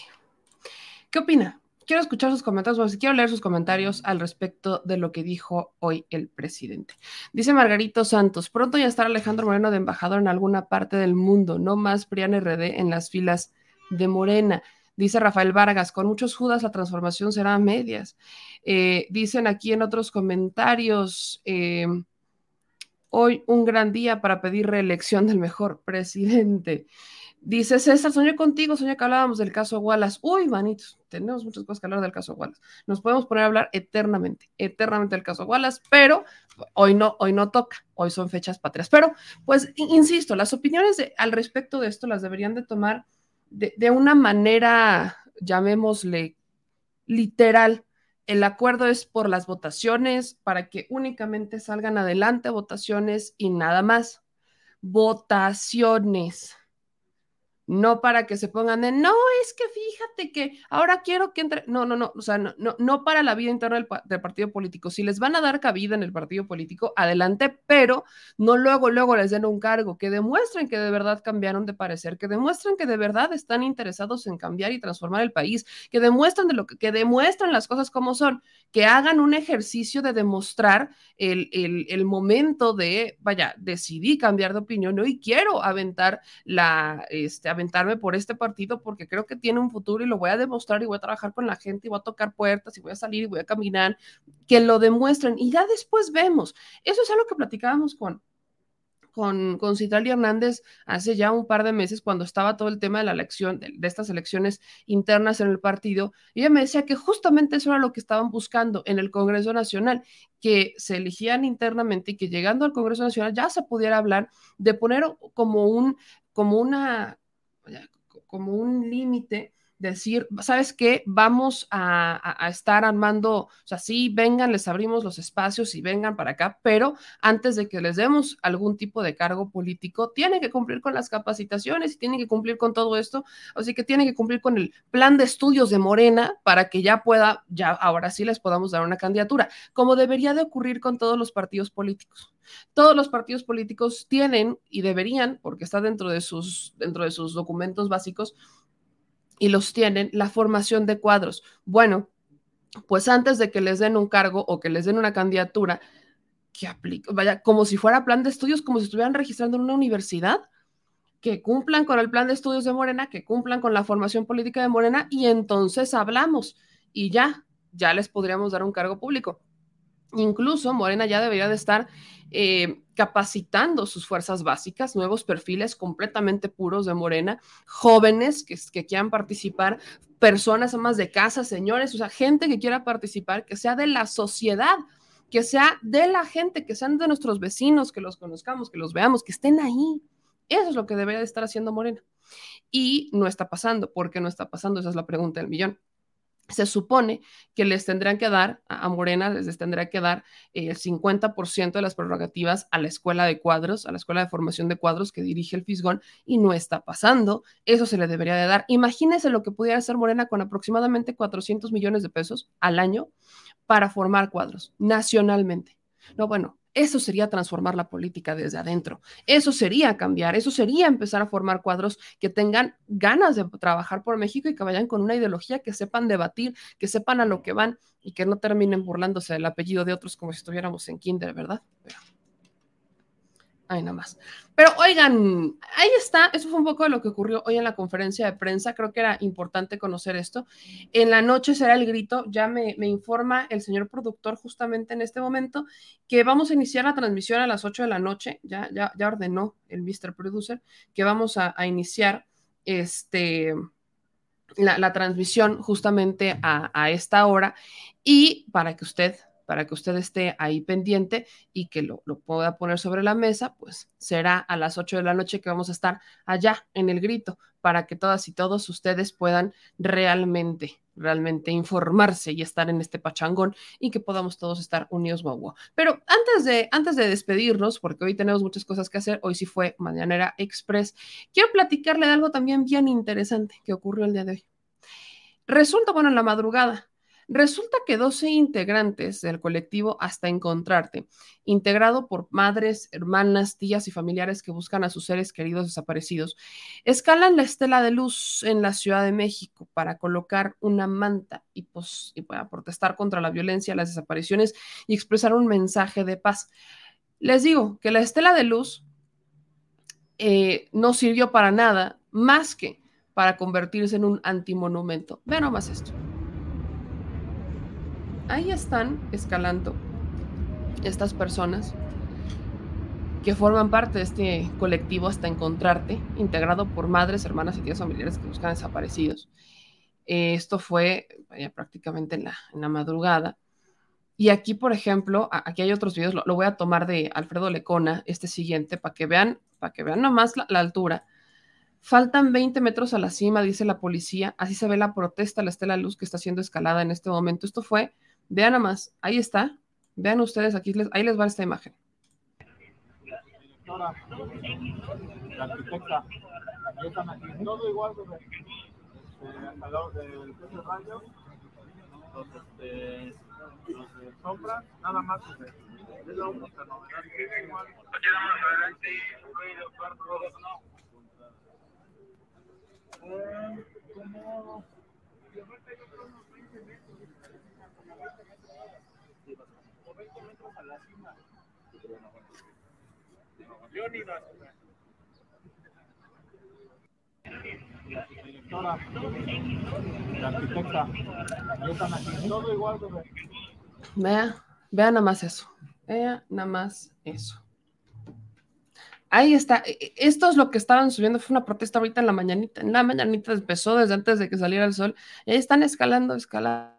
¿Qué opina? quiero escuchar sus comentarios, quiero leer sus comentarios al respecto de lo que dijo hoy el presidente. Dice Margarito Santos, pronto ya estará Alejandro Moreno de embajador en alguna parte del mundo, no más Prian RD en las filas de Morena. Dice Rafael Vargas, con muchos Judas la transformación será a medias. Eh, dicen aquí en otros comentarios, eh, hoy un gran día para pedir reelección del mejor presidente. Dice César, soñé contigo, soñé que hablábamos del caso Wallace. Uy, manitos, tenemos muchas cosas que hablar del caso Wallace. Nos podemos poner a hablar eternamente, eternamente del caso Wallace, pero hoy no, hoy no toca, hoy son fechas patrias. Pero, pues, insisto, las opiniones al respecto de esto las deberían de tomar de, de una manera, llamémosle, literal. El acuerdo es por las votaciones, para que únicamente salgan adelante votaciones y nada más. Votaciones no para que se pongan de, no, es que fíjate que ahora quiero que entre, no, no, no, o sea, no, no, no para la vida interna del, partido político. Si les van a dar cabida en el partido político, adelante, pero no luego, luego les den un cargo, que demuestren que de verdad cambiaron de parecer, que demuestren que de verdad están interesados en cambiar y transformar el país, que demuestren de lo que, que demuestren las cosas como son, que hagan un ejercicio de demostrar el, el, el momento de, vaya, decidí cambiar de opinión, hoy quiero aventar la, este, aventarme por este partido porque creo que tiene un futuro y lo voy a demostrar y voy a trabajar con la gente y voy a tocar puertas y voy a salir y voy a caminar, que lo demuestren y ya después vemos. Eso es algo que platicábamos con, con, con Citlali Hernández hace ya un par de meses cuando estaba todo el tema de la elección, de, estas elecciones internas en el partido. Y ella me decía que justamente eso era lo que estaban buscando en el Congreso Nacional, que se eligían internamente y que llegando al Congreso Nacional ya se pudiera hablar de poner como un, como una como un límite, decir, ¿sabes qué? Vamos a, estar armando, o sea, sí, vengan, les abrimos los espacios y vengan para acá, pero antes de que les demos algún tipo de cargo político, tienen que cumplir con las capacitaciones y tienen que cumplir con todo esto, así que tienen que cumplir con el plan de estudios de Morena para que ya pueda, ya ahora sí les podamos dar una candidatura, como debería de ocurrir con todos los partidos políticos. Todos los partidos políticos tienen y deberían, porque está dentro de sus, dentro de sus documentos básicos, y los tienen la formación de cuadros. Bueno, pues antes de que les den un cargo o que les den una candidatura, que aplique, vaya, como si fuera plan de estudios, como si estuvieran registrando en una universidad, que cumplan con el plan de estudios de Morena, que cumplan con la formación política de Morena y entonces hablamos y ya, ya les podríamos dar un cargo público. Incluso Morena ya debería de estar eh, capacitando sus fuerzas básicas, nuevos perfiles completamente puros de Morena, jóvenes que, que quieran participar, personas amas de casa, señores, o sea, gente que quiera participar, que sea de la sociedad, que sea de la gente, que sean de nuestros vecinos, que los conozcamos, que los veamos, que estén ahí. Eso es lo que debería de estar haciendo Morena. Y no está pasando. ¿Por qué no está pasando? Esa es la pregunta del millón se supone que les tendrán que dar, a Morena les tendrá que dar eh, el 50% de las prerrogativas a la escuela de cuadros, a la escuela de formación de cuadros que dirige el Fisgón, y no está pasando. Eso se le debería de dar. Imagínense lo que pudiera hacer Morena con aproximadamente 400 millones de pesos al año para formar cuadros nacionalmente. No, bueno, eso sería transformar la política desde adentro. Eso sería cambiar. Eso sería empezar a formar cuadros que tengan ganas de trabajar por México y que vayan con una ideología, que sepan debatir, que sepan a lo que van y que no terminen burlándose del apellido de otros como si estuviéramos en kinder, ¿verdad? Pero... Nada más. Pero oigan, ahí está, eso fue un poco de lo que ocurrió hoy en la conferencia de prensa, creo que era importante conocer esto. En la noche será el grito, ya me, me, informa el señor productor justamente en este momento que vamos a iniciar la transmisión a las 8 de la noche, ya, ya, ya ordenó el Mr. Producer que vamos a, a iniciar este, la, la transmisión justamente a, a esta hora y para que usted para que usted esté ahí pendiente y que lo, lo, pueda poner sobre la mesa, pues será a las 8 de la noche que vamos a estar allá en el grito para que todas y todos ustedes puedan realmente, realmente informarse y estar en este pachangón y que podamos todos estar unidos, guau, Pero antes de, antes de despedirnos, porque hoy tenemos muchas cosas que hacer, hoy sí fue Mañanera Express, quiero platicarle de algo también bien interesante que ocurrió el día de hoy. Resulta, bueno, en la madrugada, Resulta que 12 integrantes del colectivo Hasta Encontrarte, integrado por madres, hermanas, tías y familiares que buscan a sus seres queridos desaparecidos, escalan la estela de luz en la Ciudad de México para colocar una manta y, pues, y para protestar contra la violencia, las desapariciones y expresar un mensaje de paz. Les digo que la estela de luz eh, no sirvió para nada más que para convertirse en un antimonumento. Vean nomás esto ahí están escalando estas personas que forman parte de este colectivo hasta encontrarte, integrado por madres, hermanas y tías familiares que buscan desaparecidos. Eh, esto fue prácticamente en la, madrugada. Y aquí, por ejemplo, aquí hay otros videos, lo, voy a tomar de Alfredo Lecona, este siguiente, para que vean, para que vean nomás la, la, altura. Faltan 20 metros a la cima, dice la policía. Así se ve la protesta, la estela luz que está siendo escalada en este momento. Esto fue, vean nomás, ahí está. Vean ustedes, aquí les, ahí les va esta imagen. La arquitecta, todo igual, nada más como 20 la arquitecta. Vea, vea nada más eso. Vea nada más eso. Ahí está. E, e, esto es lo que estaban subiendo. Fue una protesta ahorita en la mañanita. En la mañanita empezó desde antes de que saliera el sol. ahí están escalando, escalando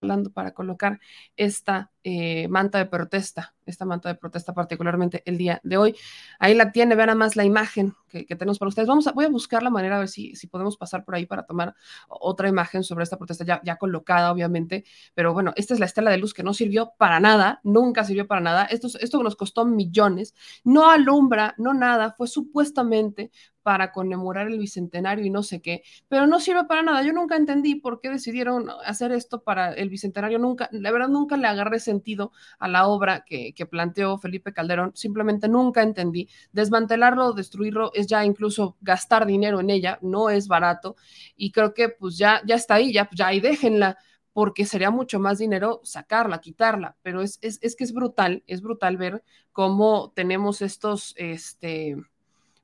hablando para colocar esta eh, manta de protesta, esta manta de protesta particularmente el día de hoy. Ahí la tiene, vean más la imagen que, tenemos para ustedes. Vamos a, voy a buscar la manera a ver si, si podemos pasar por ahí para tomar otra imagen sobre esta protesta ya, ya colocada, obviamente. Pero bueno, esta es la estela de luz que no sirvió para nada, nunca sirvió para nada. Esto, esto nos costó millones, no alumbra, no nada, fue supuestamente para conmemorar el bicentenario y no sé qué, pero no sirve para nada. Yo nunca entendí por qué decidieron hacer esto para el bicentenario, nunca, la verdad nunca le agarré sentido a la obra que, planteó Felipe Calderón, simplemente nunca entendí. Desmantelarlo, destruirlo es ya incluso gastar dinero en ella, no es barato y creo que pues ya, ya está ahí, ya, ya ahí déjenla porque sería mucho más dinero sacarla, quitarla, pero es, es, es, que es brutal, es brutal ver cómo tenemos estos, este,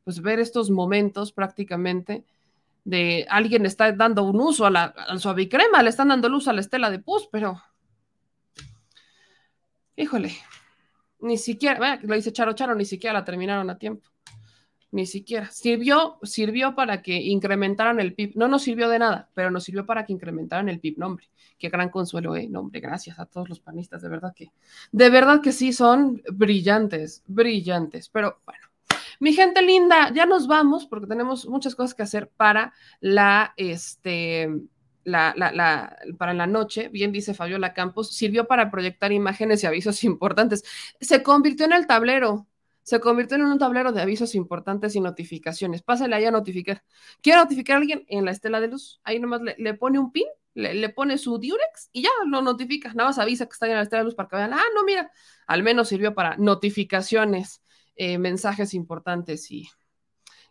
pues ver estos momentos prácticamente de alguien está dando un uso a la, suavicrema, le están dando luz a la estela de pus, pero híjole, ni siquiera, lo dice Charo Charo, ni siquiera la terminaron a tiempo. Ni siquiera. Sirvió, sirvió para que incrementaran el PIB. No nos sirvió de nada, pero nos sirvió para que incrementaran el PIB. Nombre, qué gran consuelo, eh. Nombre, gracias a todos los panistas, de verdad que, de verdad que sí son brillantes, brillantes. Pero bueno, mi gente linda, ya nos vamos porque tenemos muchas cosas que hacer para la, este, la, la, para la noche, bien dice Fabiola Campos, sirvió para proyectar imágenes y avisos importantes. Se convirtió en el tablero, se convirtió en un tablero de avisos importantes y notificaciones. Pásale ahí a notificar. ¿Quiere notificar a alguien en la estela de luz? Ahí nomás le, pone un pin, le, pone su Durex y ya lo notifica. Nada más avisa que está en la estela de luz para que vean, ah, no, mira, al menos sirvió para notificaciones, eh, mensajes importantes y,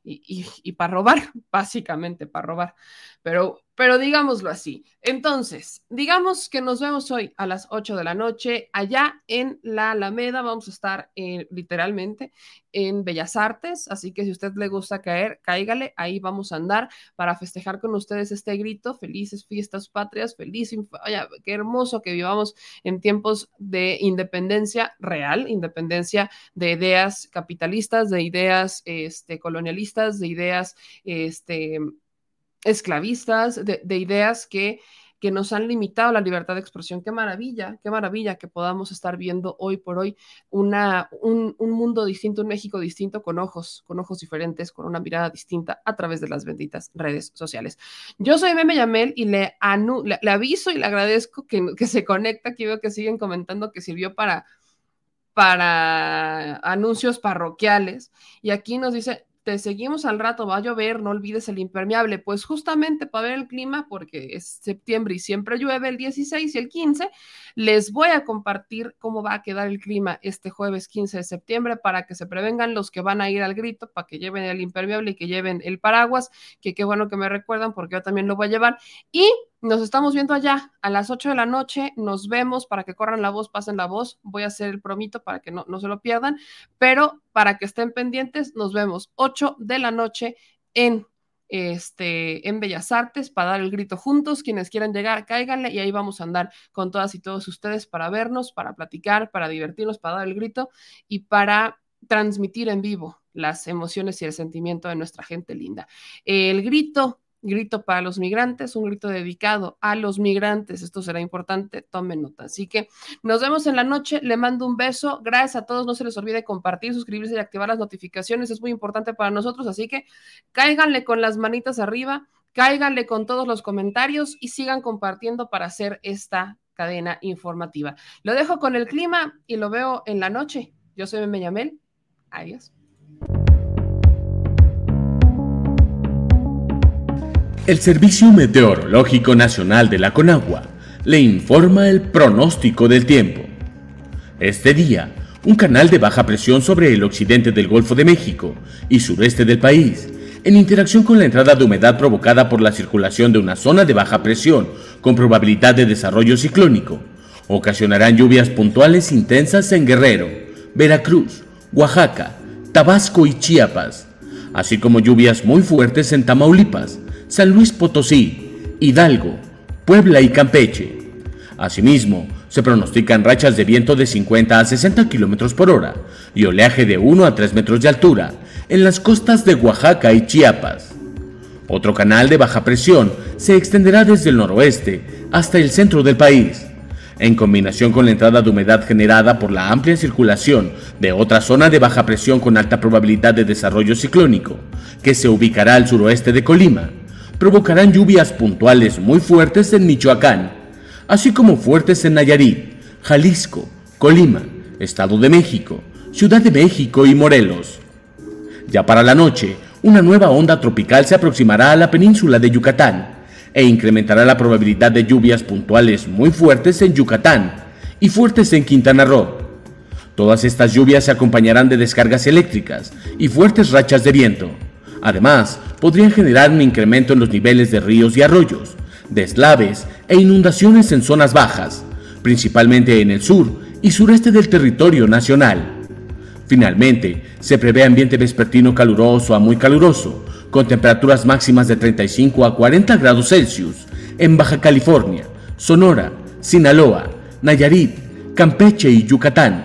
y, y, para robar, básicamente para robar. Pero pero digámoslo así. Entonces, digamos que nos vemos hoy a las 8 de la noche allá en la Alameda. Vamos a estar eh, literalmente en Bellas Artes, así que si a usted le gusta caer, cáigale, ahí vamos a andar para festejar con ustedes este grito. Felices fiestas patrias, feliz, vaya, qué hermoso que vivamos en tiempos de independencia real, independencia de ideas capitalistas, de ideas este, colonialistas, de ideas este, esclavistas, de, ideas que, que nos han limitado la libertad de expresión. Qué maravilla, qué maravilla que podamos estar viendo hoy por hoy una, un, mundo distinto, un México distinto, con ojos, con ojos diferentes, con una mirada distinta a través de las benditas redes sociales. Yo soy Meme Yamel y le, le, aviso y le agradezco que, que se conecta, aquí veo que siguen comentando que sirvió para para anuncios parroquiales y aquí nos dice te seguimos al rato, va a llover, no olvides el impermeable. Pues justamente para ver el clima, porque es septiembre y siempre llueve el 16 y el 15, les voy a compartir cómo va a quedar el clima este jueves 15 de septiembre para que se prevengan los que van a ir al grito, para que lleven el impermeable y que lleven el paraguas, que qué bueno que me recuerdan porque yo también lo voy a llevar. Y nos estamos viendo allá a las 8 de la noche. Nos vemos para que corran la voz, pasen la voz. Voy a hacer el promito para que no, no se lo pierdan, pero para que estén pendientes, nos vemos 8 de la noche en este, en Bellas Artes para dar el grito juntos. Quienes quieran llegar, cáiganle y ahí vamos a andar con todas y todos ustedes para vernos, para platicar, para divertirnos, para dar el grito y para transmitir en vivo las emociones y el sentimiento de nuestra gente linda. El grito grito para los migrantes, un grito dedicado a los migrantes. Esto será importante, tomen nota. Así que nos vemos en la noche, le mando un beso. Gracias a todos, no se les olvide compartir, suscribirse y activar las notificaciones, es muy importante para nosotros, así que cáiganle con las manitas arriba, cáiganle con todos los comentarios y sigan compartiendo para hacer esta cadena informativa. Lo dejo con el clima y lo veo en la noche. Yo soy Meñamel. Adiós. El Servicio Meteorológico Nacional de la Conagua le informa el pronóstico del tiempo. Este día, un canal de baja presión sobre el occidente del Golfo de México y sureste del país, en interacción con la entrada de humedad provocada por la circulación de una zona de baja presión con probabilidad de desarrollo ciclónico, ocasionarán lluvias puntuales intensas en Guerrero, Veracruz, Oaxaca, Tabasco y Chiapas, así como lluvias muy fuertes en Tamaulipas, San Luis Potosí, Hidalgo, Puebla y Campeche. Asimismo, se pronostican rachas de viento de 50 a 60 km por hora y oleaje de 1 a 3 metros de altura en las costas de Oaxaca y Chiapas. Otro canal de baja presión se extenderá desde el noroeste hasta el centro del país, en combinación con la entrada de humedad generada por la amplia circulación de otra zona de baja presión con alta probabilidad de desarrollo ciclónico, que se ubicará al suroeste de Colima provocarán lluvias puntuales muy fuertes en Michoacán, así como fuertes en Nayarit, Jalisco, Colima, Estado de México, Ciudad de México y Morelos. Ya para la noche, una nueva onda tropical se aproximará a la península de Yucatán e incrementará la probabilidad de lluvias puntuales muy fuertes en Yucatán y fuertes en Quintana Roo. Todas estas lluvias se acompañarán de descargas eléctricas y fuertes rachas de viento. Además, podrían generar un incremento en los niveles de ríos y arroyos, deslaves e inundaciones en zonas bajas, principalmente en el sur y sureste del territorio nacional. Finalmente, se prevé ambiente vespertino caluroso a muy caluroso, con temperaturas máximas de 35 a 40 grados Celsius en Baja California, Sonora, Sinaloa, Nayarit, Campeche y Yucatán.